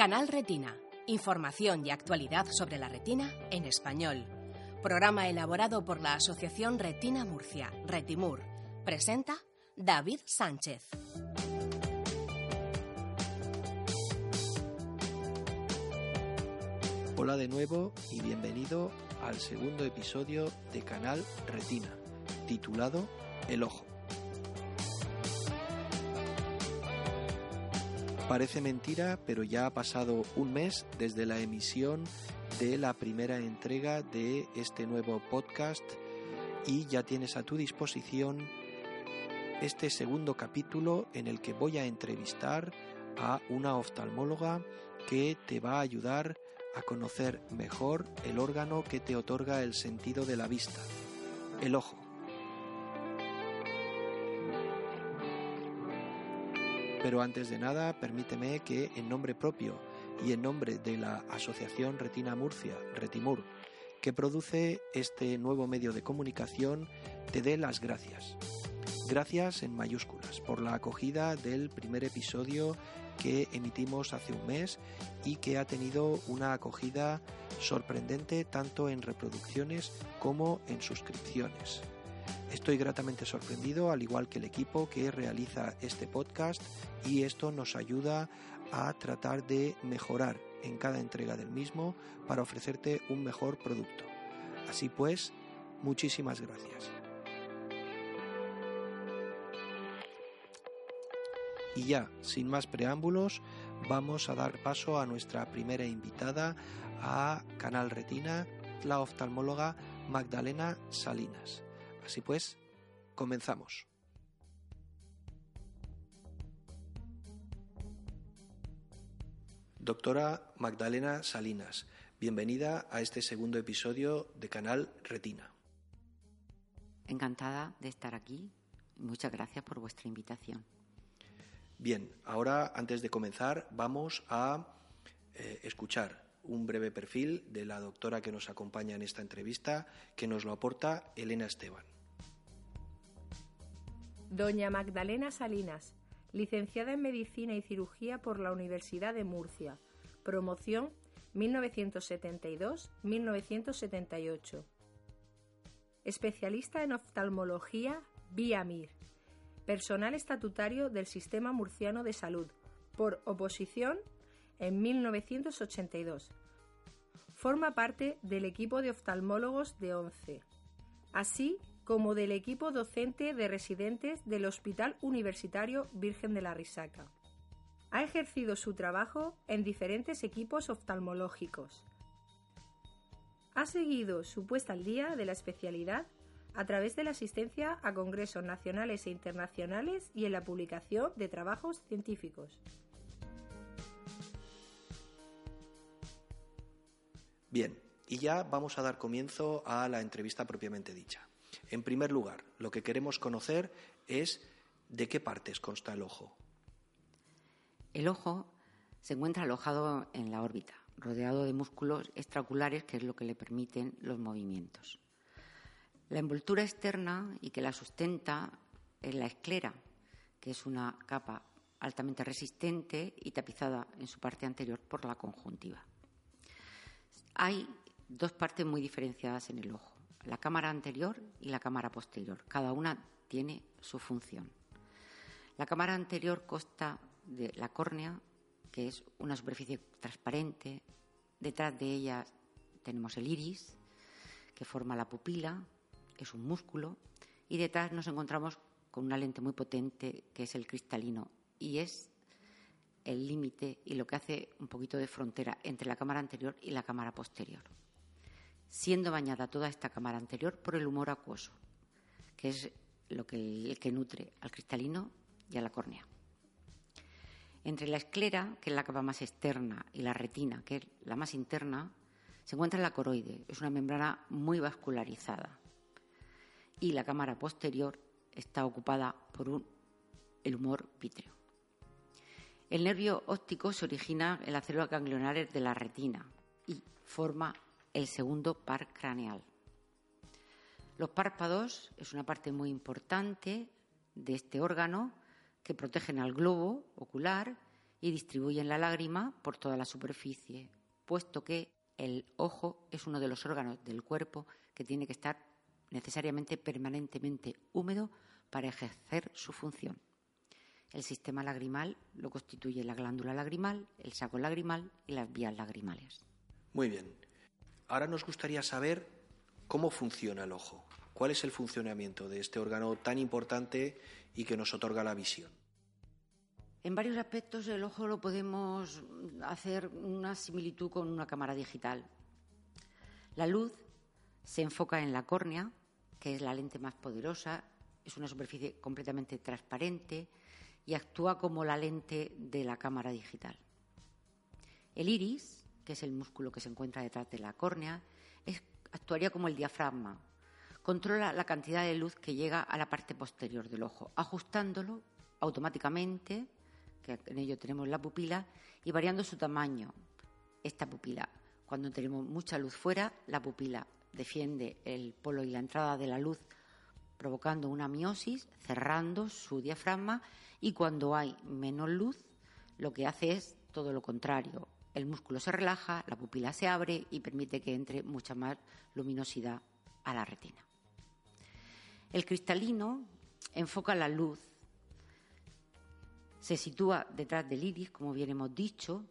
Canal Retina. Información y actualidad sobre la retina en español. Programa elaborado por la Asociación Retina Murcia, Retimur. Presenta David Sánchez. Hola de nuevo y bienvenido al segundo episodio de Canal Retina, titulado El Ojo. Parece mentira, pero ya ha pasado un mes desde la emisión de la primera entrega de este nuevo podcast y ya tienes a tu disposición este segundo capítulo en el que voy a entrevistar a una oftalmóloga que te va a ayudar a conocer mejor el órgano que te otorga el sentido de la vista, el ojo. Pero antes de nada, permíteme que en nombre propio y en nombre de la Asociación Retina Murcia, Retimur, que produce este nuevo medio de comunicación, te dé las gracias. Gracias en mayúsculas por la acogida del primer episodio que emitimos hace un mes y que ha tenido una acogida sorprendente tanto en reproducciones como en suscripciones. Estoy gratamente sorprendido, al igual que el equipo que realiza este podcast, y esto nos ayuda a tratar de mejorar en cada entrega del mismo para ofrecerte un mejor producto. Así pues, muchísimas gracias. Y ya, sin más preámbulos, vamos a dar paso a nuestra primera invitada a Canal Retina, la oftalmóloga Magdalena Salinas. Así pues, comenzamos. Doctora Magdalena Salinas, bienvenida a este segundo episodio de Canal Retina. Encantada de estar aquí. Muchas gracias por vuestra invitación. Bien, ahora antes de comenzar vamos a eh, escuchar un breve perfil de la doctora que nos acompaña en esta entrevista, que nos lo aporta Elena Esteban. Doña Magdalena Salinas, licenciada en Medicina y Cirugía por la Universidad de Murcia, promoción 1972-1978. Especialista en oftalmología vía MIR personal estatutario del Sistema Murciano de Salud, por oposición en 1982. Forma parte del equipo de oftalmólogos de ONCE, así como del equipo docente de residentes del Hospital Universitario Virgen de la Risaca. Ha ejercido su trabajo en diferentes equipos oftalmológicos. Ha seguido su puesta al día de la especialidad a través de la asistencia a congresos nacionales e internacionales y en la publicación de trabajos científicos. Bien, y ya vamos a dar comienzo a la entrevista propiamente dicha. En primer lugar, lo que queremos conocer es de qué partes consta el ojo. El ojo se encuentra alojado en la órbita, rodeado de músculos extraoculares, que es lo que le permiten los movimientos. La envoltura externa y que la sustenta es la esclera, que es una capa altamente resistente y tapizada en su parte anterior por la conjuntiva. Hay dos partes muy diferenciadas en el ojo, la cámara anterior y la cámara posterior. Cada una tiene su función. La cámara anterior consta de la córnea, que es una superficie transparente. Detrás de ella tenemos el iris, que forma la pupila, es un músculo, y detrás nos encontramos con una lente muy potente que es el cristalino y es el límite y lo que hace un poquito de frontera entre la cámara anterior y la cámara posterior, siendo bañada toda esta cámara anterior por el humor acuoso, que es lo que, el que nutre al cristalino y a la córnea. Entre la esclera, que es la capa más externa, y la retina, que es la más interna, se encuentra la coroide. Es una membrana muy vascularizada. Y la cámara posterior está ocupada por el humor vítreo. El nervio óptico se origina en las células ganglionares de la retina y forma el segundo par craneal. Los párpados es una parte muy importante de este órgano que protegen al globo ocular y distribuyen la lágrima por toda la superficie, puesto que el ojo es uno de los órganos del cuerpo que tiene que estar necesariamente permanentemente húmedo para ejercer su función. El sistema lagrimal lo constituye la glándula lagrimal, el saco lagrimal y las vías lagrimales. Muy bien. Ahora nos gustaría saber cómo funciona el ojo. ¿Cuál es el funcionamiento de este órgano tan importante y que nos otorga la visión? En varios aspectos el ojo lo podemos hacer una similitud con una cámara digital. La luz se enfoca en la córnea, que es la lente más poderosa, es una superficie completamente transparente y actúa como la lente de la cámara digital. El iris, que es el músculo que se encuentra detrás de la córnea, actuaría como el diafragma. Controla la cantidad de luz que llega a la parte posterior del ojo, ajustándolo automáticamente, que en ello tenemos la pupila, y variando su tamaño. Esta pupila, cuando tenemos mucha luz fuera, la pupila defiende el polo y la entrada de la luz provocando una miosis, cerrando su diafragma y cuando hay menos luz, lo que hace es todo lo contrario. El músculo se relaja, la pupila se abre y permite que entre mucha más luminosidad a la retina. El cristalino enfoca la luz, se sitúa detrás del iris, como bien hemos dicho,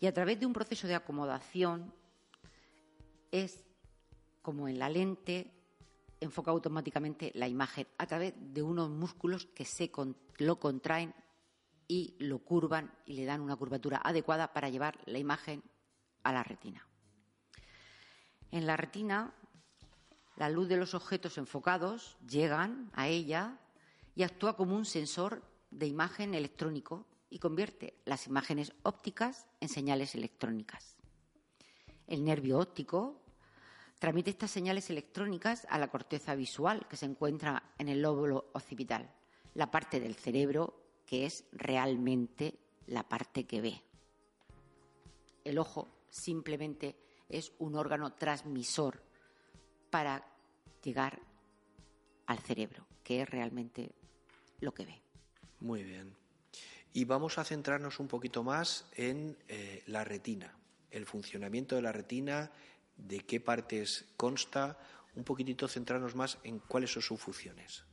y a través de un proceso de acomodación es como en la lente enfoca automáticamente la imagen a través de unos músculos que se lo contraen y lo curvan y le dan una curvatura adecuada para llevar la imagen a la retina. En la retina, la luz de los objetos enfocados llegan a ella y actúa como un sensor de imagen electrónico y convierte las imágenes ópticas en señales electrónicas. El nervio óptico Transmite estas señales electrónicas a la corteza visual que se encuentra en el lóbulo occipital, la parte del cerebro que es realmente la parte que ve. El ojo simplemente es un órgano transmisor para llegar al cerebro, que es realmente lo que ve. Muy bien. Y vamos a centrarnos un poquito más en eh, la retina, el funcionamiento de la retina de qué partes consta, un poquitito centrarnos más en cuáles son sus funciones.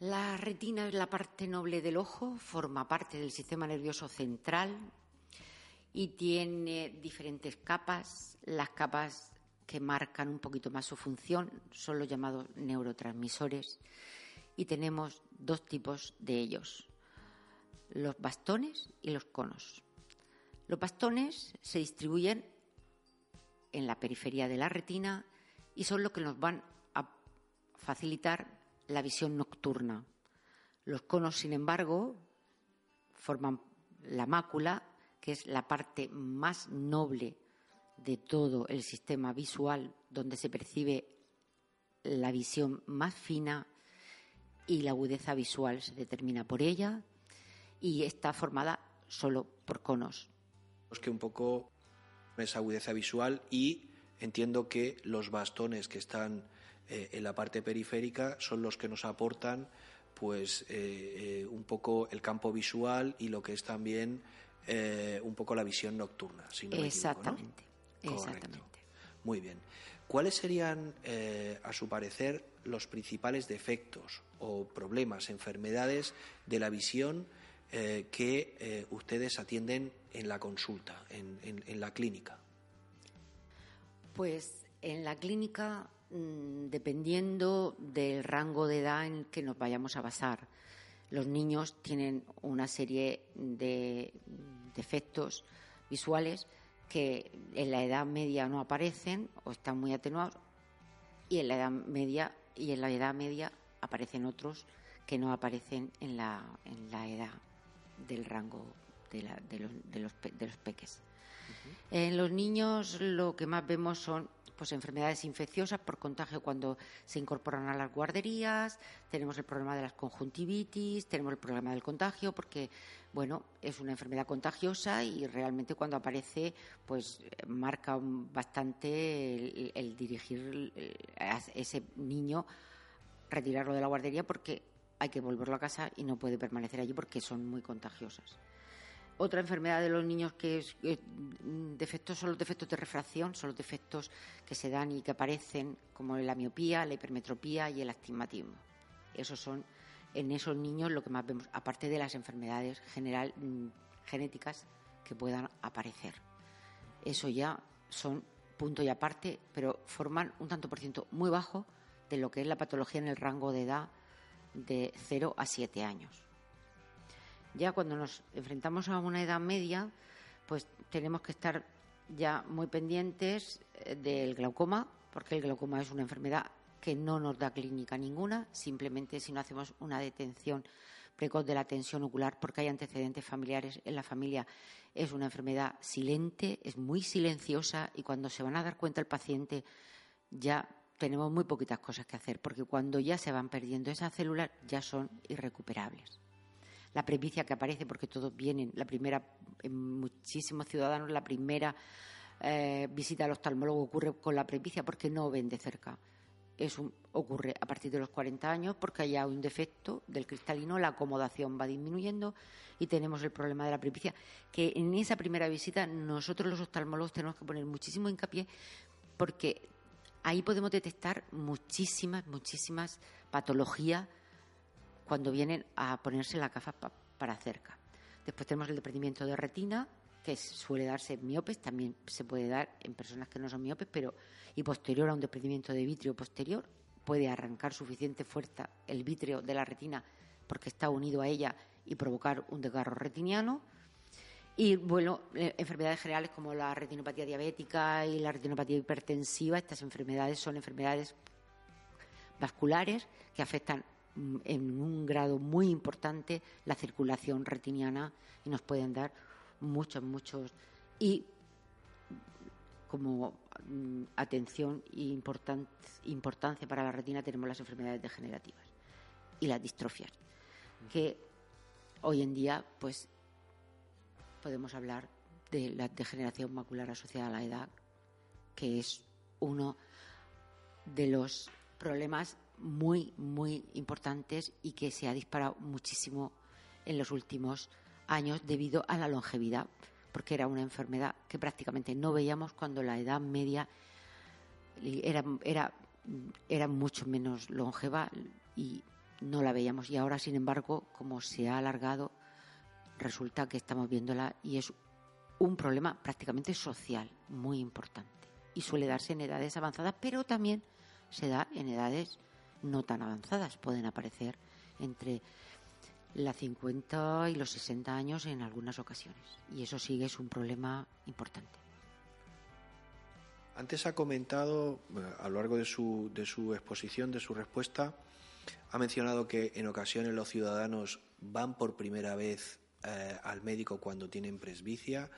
La retina es la parte noble del ojo, forma parte del sistema nervioso central y tiene diferentes capas. Las capas que marcan un poquito más su función son los llamados neurotransmisores y tenemos dos tipos de ellos, los bastones y los conos. Los bastones se distribuyen en la periferia de la retina y son los que nos van a facilitar la visión nocturna. Los conos, sin embargo, forman la mácula, que es la parte más noble de todo el sistema visual, donde se percibe la visión más fina y la agudeza visual se determina por ella y está formada solo por conos. Es que un poco esa agudeza visual y entiendo que los bastones que están eh, en la parte periférica son los que nos aportan pues eh, eh, un poco el campo visual y lo que es también un poco la visión nocturna. exactamente, exactamente. Muy bien. ¿Cuáles serían, a su parecer, los principales defectos o problemas, enfermedades de la visión que ustedes atienden en la consulta, en, la clínica? Pues en la clínica, dependiendo del rango de edad en que nos vayamos a basar, los niños tienen una serie de defectos visuales que en la edad media no aparecen o están muy atenuados y en la edad media y en la edad media aparecen otros que no aparecen en la, en la edad del rango de, la, de, los, de, los, de los peques. En los niños lo que más vemos son pues enfermedades infecciosas por contagio cuando se incorporan a las guarderías, tenemos el problema de las conjuntivitis, tenemos el problema del contagio, porque bueno, es una enfermedad contagiosa y realmente cuando aparece, pues marca bastante el, dirigir a ese niño, retirarlo de la guardería porque hay que volverlo a casa y no puede permanecer allí porque son muy contagiosas. Otra enfermedad de los niños que es mm, defectos son los defectos de refracción, son los defectos que se dan y que aparecen, como la miopía, la hipermetropía y el astigmatismo. Esos son en esos niños lo que más vemos, aparte de las enfermedades general, mm, genéticas que puedan aparecer. Eso ya son punto y aparte, pero forman un tanto por ciento muy bajo de lo que es la patología en el rango de edad de 0 a 7 años. Ya cuando nos enfrentamos a una edad media, pues tenemos que estar ya muy pendientes eh, del glaucoma, porque el glaucoma es una enfermedad que no nos da clínica ninguna, simplemente si no hacemos una detención precoz de la tensión ocular porque hay antecedentes familiares en la familia. Es una enfermedad silente, es muy silenciosa y cuando se van a dar cuenta el paciente ya tenemos muy poquitas cosas que hacer porque cuando ya se van perdiendo esas células ya son irrecuperables la premicia que aparece, porque todos vienen, la primera, en muchísimos ciudadanos, la primera eh, visita al oftalmólogo ocurre con la premicia porque no ven de cerca. Eso ocurre a partir de los 40 años porque hay un defecto del cristalino, la acomodación va disminuyendo y tenemos el problema de la premicia, que en esa primera visita nosotros los oftalmólogos tenemos que poner muchísimo hincapié porque ahí podemos detectar muchísimas, muchísimas patologías cuando vienen a ponerse la gafa para cerca. Después tenemos el desprendimiento de retina, que suele darse en miopes, también se puede dar en personas que no son miopes, pero y posterior a un desprendimiento de vitrio posterior puede arrancar suficiente fuerza el vitrio de la retina porque está unido a ella y provocar un desgarro retiniano. Y bueno, eh, enfermedades generales como la retinopatía diabética y la retinopatía hipertensiva, estas enfermedades son enfermedades vasculares que afectan en un grado muy importante la circulación retiniana y nos pueden dar muchos, muchos. Y como mm, atención e importancia para la retina tenemos las enfermedades degenerativas y las distrofias, que hoy en día pues podemos hablar de la degeneración macular asociada a la edad, que es uno de los problemas muy, muy importantes y que se ha disparado muchísimo en los últimos años debido a la longevidad, porque era una enfermedad que prácticamente no veíamos cuando la edad media era, era, era mucho menos longeva y no la veíamos. Y ahora, sin embargo, como se ha alargado, resulta que estamos viéndola y es un problema prácticamente social muy importante. Y suele darse en edades avanzadas, pero también se da en edades no tan avanzadas. Pueden aparecer entre la 50 y los 60 años en algunas ocasiones. Y eso sí es un problema importante. Antes ha comentado, eh, a lo largo de su, de su exposición, de su respuesta, ha mencionado que en ocasiones los ciudadanos van por primera vez eh, al médico cuando tienen presbicia,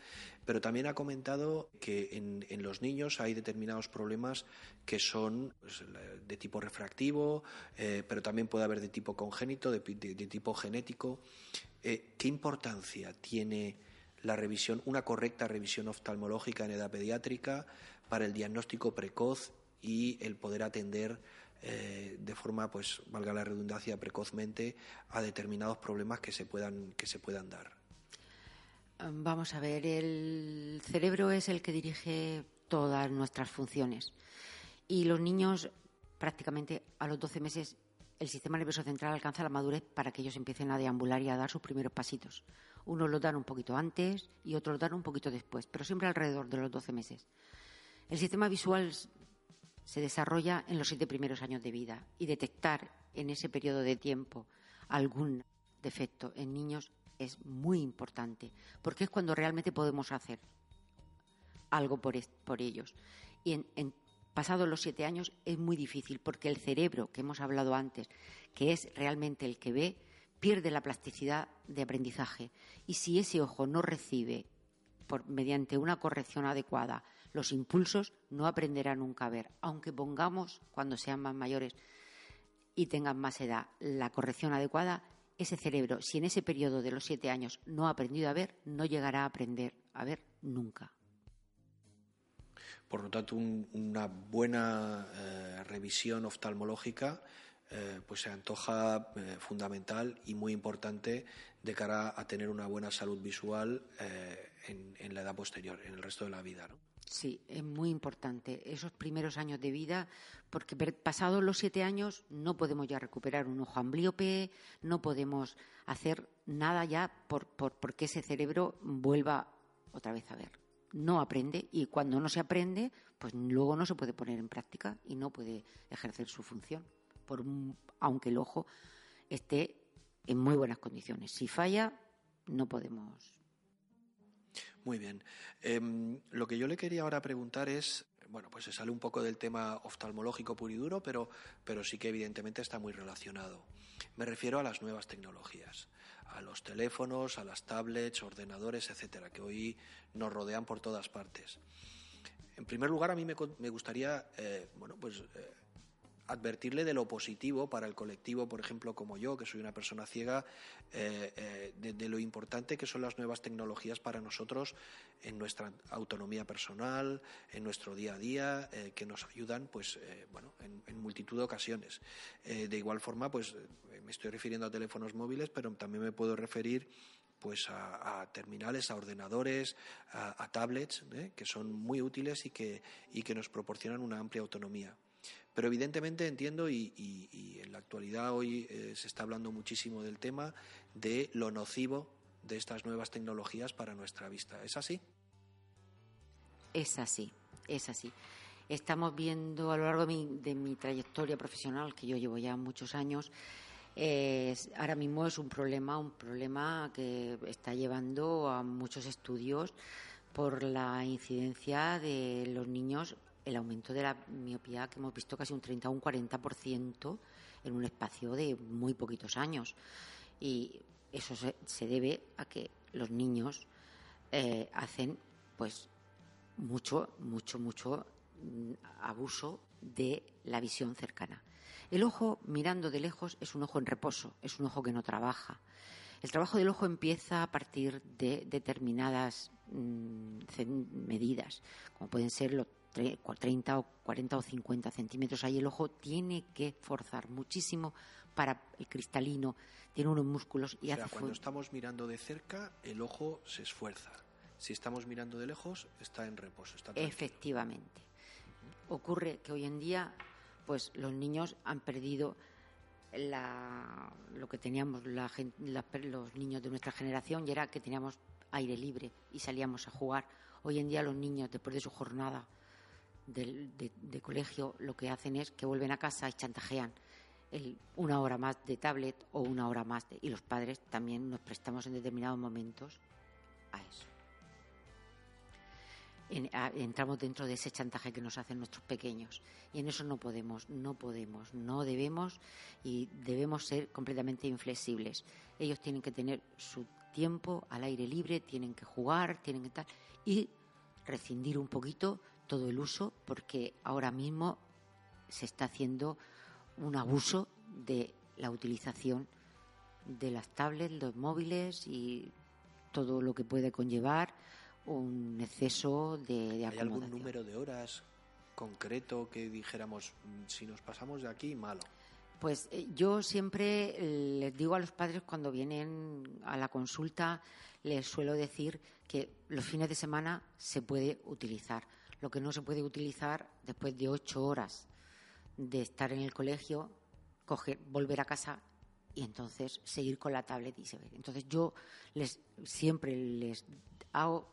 pero también ha comentado que en, los niños hay determinados problemas que son pues, de tipo refractivo, eh, pero también puede haber de tipo congénito, de, tipo genético. Eh, ¿Qué importancia tiene la revisión, una correcta revisión oftalmológica en edad pediátrica para el diagnóstico precoz y el poder atender eh, de forma, pues, valga la redundancia, precozmente a determinados problemas que se puedan, que se puedan dar. Vamos a ver, el cerebro es el que dirige todas nuestras funciones y los niños prácticamente a los 12 meses el sistema nervioso central alcanza la madurez para que ellos empiecen a deambular y a dar sus primeros pasitos. Unos lo dan un poquito antes y otros lo dan un poquito después, pero siempre alrededor de los 12 meses. El sistema visual se desarrolla en los siete primeros años de vida y detectar en ese periodo de tiempo algún defecto en niños es muy importante, porque es cuando realmente podemos hacer algo por, ellos. Y en, pasados los siete años es muy difícil porque el cerebro que hemos hablado antes, que es realmente el que ve, pierde la plasticidad de aprendizaje. Y si ese ojo no recibe, por, mediante una corrección adecuada, los impulsos, no aprenderá nunca a ver. Aunque pongamos, cuando sean más mayores y tengan más edad, la corrección adecuada, ese cerebro, si en ese periodo de los siete años no ha aprendido a ver, no llegará a aprender a ver nunca. Por lo tanto, una buena eh, revisión oftalmológica eh, pues se antoja eh, fundamental y muy importante de cara a tener una buena salud visual en, la edad posterior, en el resto de la vida. Sí, es muy importante. Esos primeros años de vida, porque pasados los siete años no podemos ya recuperar un ojo amblíope, no podemos hacer nada ya por, porque ese cerebro vuelva otra vez a ver no aprende y cuando no se aprende, pues luego no se puede poner en práctica y no puede ejercer su función, por aunque el ojo esté en muy buenas condiciones. Si falla, no podemos. Muy bien. Em, lo que yo le quería ahora preguntar es, bueno, pues se sale un poco del tema oftalmológico puro y duro, pero, pero sí que evidentemente está muy relacionado. Me refiero a las nuevas tecnologías a los teléfonos, a las tablets, ordenadores, etcétera, que hoy nos rodean por todas partes. En primer lugar, a mí me, gustaría, eh, bueno, pues eh, advertirle de lo positivo para el colectivo, por ejemplo, como yo, que soy una persona ciega, eh, eh, de, lo importante que son las nuevas tecnologías para nosotros en nuestra autonomía personal, en nuestro día a día, eh, que nos ayudan, pues, bueno, en, multitud de ocasiones. de igual forma, pues, me estoy refiriendo a teléfonos móviles, pero también me puedo referir pues a, terminales, a ordenadores, a, tablets, que son muy útiles y que, y que nos proporcionan una amplia autonomía. Pero evidentemente entiendo y, en la actualidad hoy eh, se está hablando muchísimo del tema de lo nocivo de estas nuevas tecnologías para nuestra vista. ¿Es así? Es así, es así. Estamos viendo a lo largo de mi, trayectoria profesional, que yo llevo ya muchos años, ahora mismo es un problema, un problema que está llevando a muchos estudios por la incidencia de los niños el aumento de la miopía que hemos visto casi un 30 o un 40% en un espacio de muy poquitos años. Y eso se, debe a que los niños eh, hacen pues mucho, mucho, mucho mm, abuso de la visión cercana. El ojo mirando de lejos es un ojo en reposo, es un ojo que no trabaja. El trabajo del ojo empieza a partir de determinadas mm, medidas, como pueden ser los 30 o 40 o 50 centímetros. Ahí el ojo tiene que forzar muchísimo para el cristalino, tiene unos músculos y o sea, cuando estamos mirando de cerca, el ojo se esfuerza. Si estamos mirando de lejos, está en reposo. Está Efectivamente. Ocurre que hoy en día, pues los niños han perdido la, lo que teníamos la, los niños de nuestra generación y era que teníamos aire libre y salíamos a jugar. Hoy en día los niños, después de su jornada de, colegio lo que hacen es que vuelven a casa y chantajean una hora más de tablet o una hora más de, y los padres también nos prestamos en determinados momentos a eso. entramos dentro de ese chantaje que nos hacen nuestros pequeños y en eso no podemos, no podemos, no debemos y debemos ser completamente inflexibles. Ellos tienen que tener su tiempo al aire libre, tienen que jugar, tienen que tal y rescindir un poquito todo el uso porque ahora mismo se está haciendo un abuso de la utilización de las tablets, los móviles y todo lo que puede conllevar un exceso de, de ¿Hay algún número de horas concreto que dijéramos, mm, si nos pasamos de aquí, malo? Pues eh, yo siempre les digo a los padres cuando vienen a la consulta, les suelo decir que los fines de semana se puede utilizar lo que no se puede utilizar después de ocho horas de estar en el colegio, coger, volver a casa y entonces seguir con la tablet y seguir. Entonces yo les siempre les hago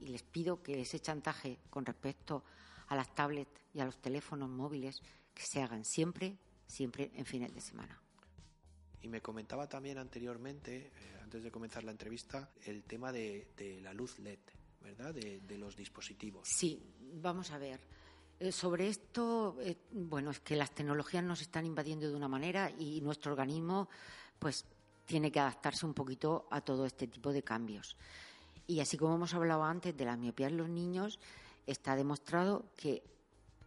y les pido que ese chantaje con respecto a las tablets y a los teléfonos móviles que se hagan siempre, siempre en fines de semana. Y me comentaba también anteriormente, eh, antes de comenzar la entrevista, el tema de, de la luz LED. ¿verdad? De, los dispositivos. Sí, vamos a ver. Eh, sobre esto, eh, bueno, es que las tecnologías nos están invadiendo de una manera y nuestro organismo, pues, tiene que adaptarse un poquito a todo este tipo de cambios. Y así como hemos hablado antes de la miopía en los niños, está demostrado que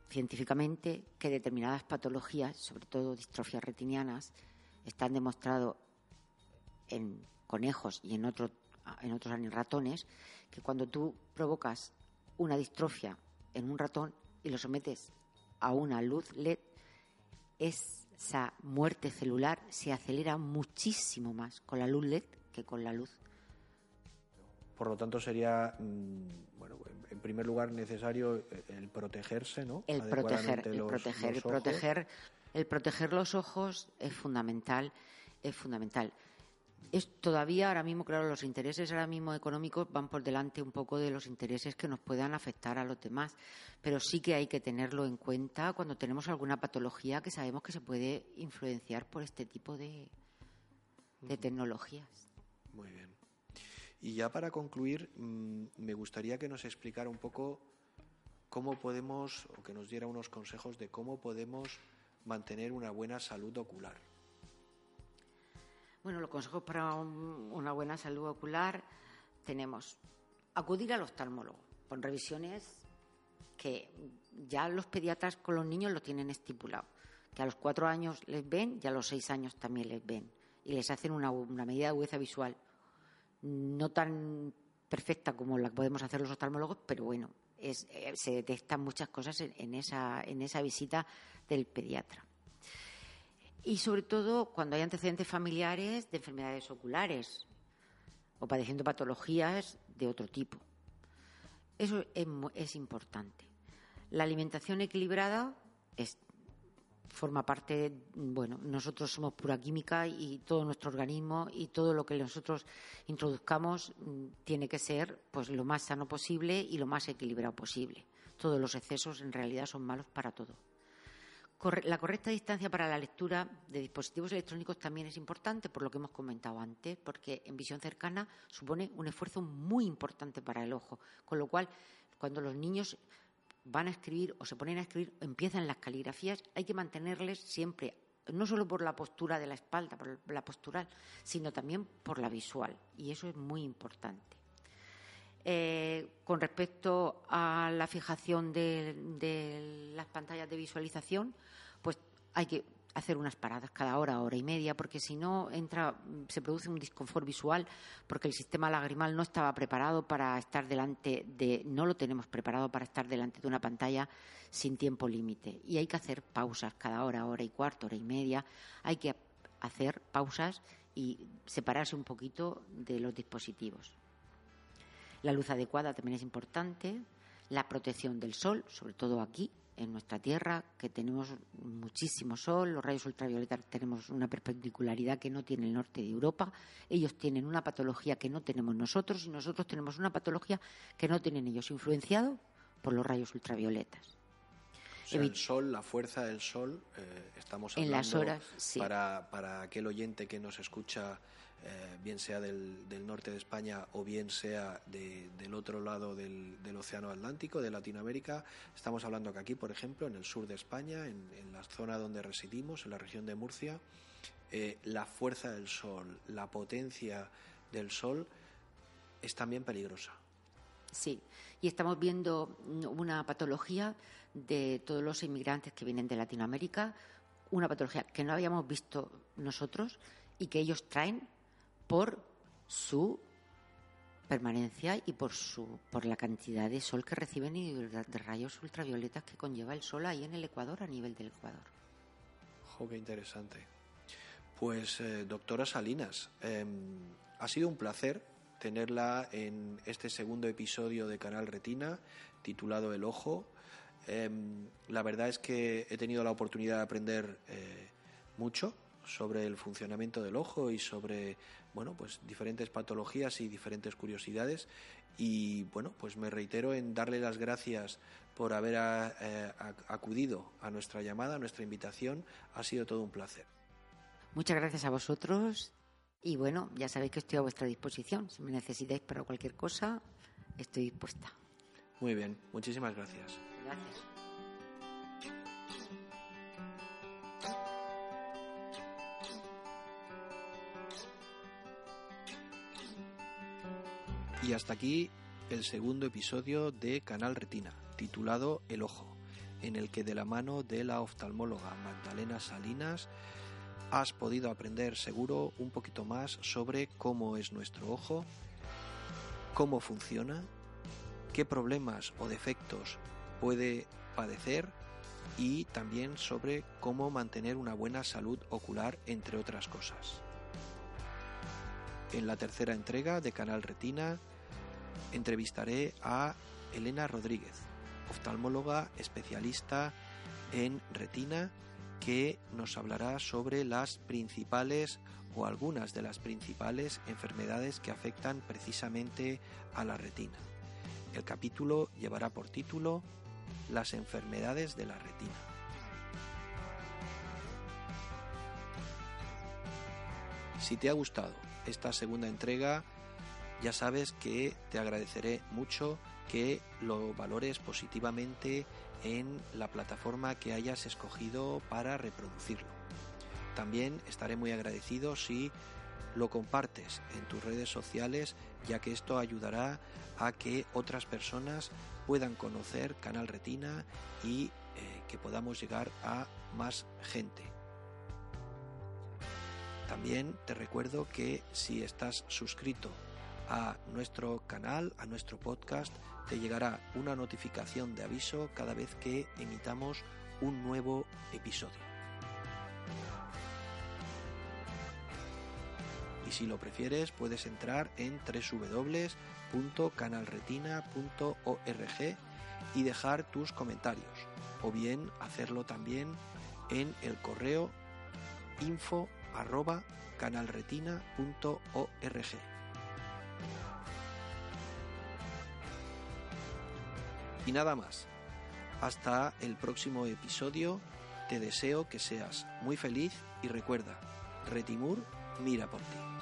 científicamente que determinadas patologías, sobre todo distrofias retinianas, están demostrados en conejos y en, otros en otros ratones, que cuando tú provocas una distrofia en un ratón y lo sometes a una luz LED, esa muerte celular se acelera muchísimo más con la luz LED que con la luz. Por lo tanto, sería, mm, bueno, en primer lugar, necesario el protegerse, ¿no? El proteger, el proteger, el proteger, el proteger los ojos es fundamental, es fundamental es todavía ahora mismo, claro, los intereses ahora mismo económicos van por delante un poco de los intereses que nos puedan afectar a los demás, pero sí que hay que tenerlo en cuenta cuando tenemos alguna patología que sabemos que se puede influenciar por este tipo de, de tecnologías. Muy bien. Y ya para concluir, mm, me gustaría que nos explicara un poco cómo podemos, o que nos diera unos consejos de cómo podemos mantener una buena salud ocular. Bueno, los consejos para una buena salud ocular tenemos acudir al oftalmólogo con revisiones que ya los pediatras con los niños lo tienen estipulado, que a los cuatro años les ven y a los seis años también les ven y les hacen una, medida de agudeza visual no tan perfecta como la que podemos hacer los oftalmólogos, pero bueno, eh, se detectan muchas cosas en, esa, en esa visita del pediatra y sobre todo cuando hay antecedentes familiares de enfermedades oculares o padeciendo patologías de otro tipo. Eso es, importante. La alimentación equilibrada forma parte, bueno, nosotros somos pura química y todo nuestro organismo y todo lo que nosotros introduzcamos mm, tiene que ser pues lo más sano posible y lo más equilibrado posible. Todos los excesos en realidad son malos para todo. La correcta distancia para la lectura de dispositivos electrónicos también es importante, por lo que hemos comentado antes, porque en visión cercana supone un esfuerzo muy importante para el ojo, con lo cual cuando los niños van a escribir o se ponen a escribir, empiezan las caligrafías, hay que mantenerles siempre no solo por la postura de la espalda, por la postural, sino también por la visual. Y eso es muy importante. Eh, con respecto a la fijación de, las pantallas de visualización, pues hay que hacer unas paradas cada hora, hora y media, porque si no entra, se produce un disconfort visual, porque el sistema lagrimal no estaba preparado para estar delante de, no lo tenemos preparado para estar delante de una pantalla sin tiempo límite. Y hay que hacer pausas cada hora, hora y cuarto, hora y media. Hay que hacer pausas y separarse un poquito de los dispositivos. La luz adecuada también es importante, la protección del sol, sobre todo aquí, en nuestra tierra, que tenemos muchísimo sol, los rayos ultravioletas tenemos una perpendicularidad que no tiene el norte de Europa, ellos tienen una patología que no tenemos nosotros y nosotros tenemos una patología que no tienen ellos, influenciado por los rayos ultravioletas. el sol, la fuerza del sol, eh, estamos hablando en las horas, para, para aquel oyente que nos escucha eh, bien sea del, norte de España o bien sea del otro lado del, Océano Atlántico, de Latinoamérica. Estamos hablando que aquí, por ejemplo, en el sur de España, en, la zona donde residimos, en la región de Murcia, eh, la fuerza del sol, la potencia del sol es también peligrosa. Sí, y estamos viendo una patología de todos los inmigrantes que vienen de Latinoamérica, una patología que no habíamos visto nosotros y que ellos traen por su permanencia y por su por la cantidad de sol que reciben y de, rayos ultravioletas que conlleva el sol ahí en el Ecuador a nivel del Ecuador. Jo, qué interesante. Pues eh, doctora Salinas, em, ha sido un placer tenerla en este segundo episodio de Canal Retina titulado El Ojo. Em, la verdad es que he tenido la oportunidad de aprender eh, mucho sobre el funcionamiento del ojo y sobre bueno, pues diferentes patologías y diferentes curiosidades. Y bueno, pues me reitero en darle las gracias por haber eh, acudido a nuestra llamada, a nuestra invitación. Ha sido todo un placer. Muchas gracias a vosotros y bueno, ya sabéis que estoy a vuestra disposición. Si me necesitáis para cualquier cosa, estoy dispuesta. Muy bien, muchísimas gracias. Gracias. Y hasta aquí el segundo episodio de Canal Retina, titulado El Ojo, en el que de la mano de la oftalmóloga Magdalena Salinas has podido aprender seguro un poquito más sobre cómo es nuestro ojo, cómo funciona, qué problemas o defectos puede padecer y también sobre cómo mantener una buena salud ocular, entre otras cosas. En la tercera entrega de Canal Retina entrevistaré a Elena Rodríguez, oftalmóloga especialista en retina, que nos hablará sobre las principales o algunas de las principales enfermedades que afectan precisamente a la retina. El capítulo llevará por título Las enfermedades de la retina. Si te ha gustado esta segunda entrega, ya sabes que te agradeceré mucho que lo valores positivamente en la plataforma que hayas escogido para reproducirlo. También estaré muy agradecido si lo compartes en tus redes sociales, ya que esto ayudará a que otras personas puedan conocer Canal Retina y eh, que podamos llegar a más gente. También te recuerdo que si estás suscrito a nuestro canal, a nuestro podcast, te llegará una notificación de aviso cada vez que emitamos un nuevo episodio. Y si lo prefieres, puedes entrar en www.canalretina.org y dejar tus comentarios, o bien hacerlo también en el correo info Y nada más. Hasta el próximo episodio. Te deseo que seas muy feliz y recuerda, Retimur mira por ti.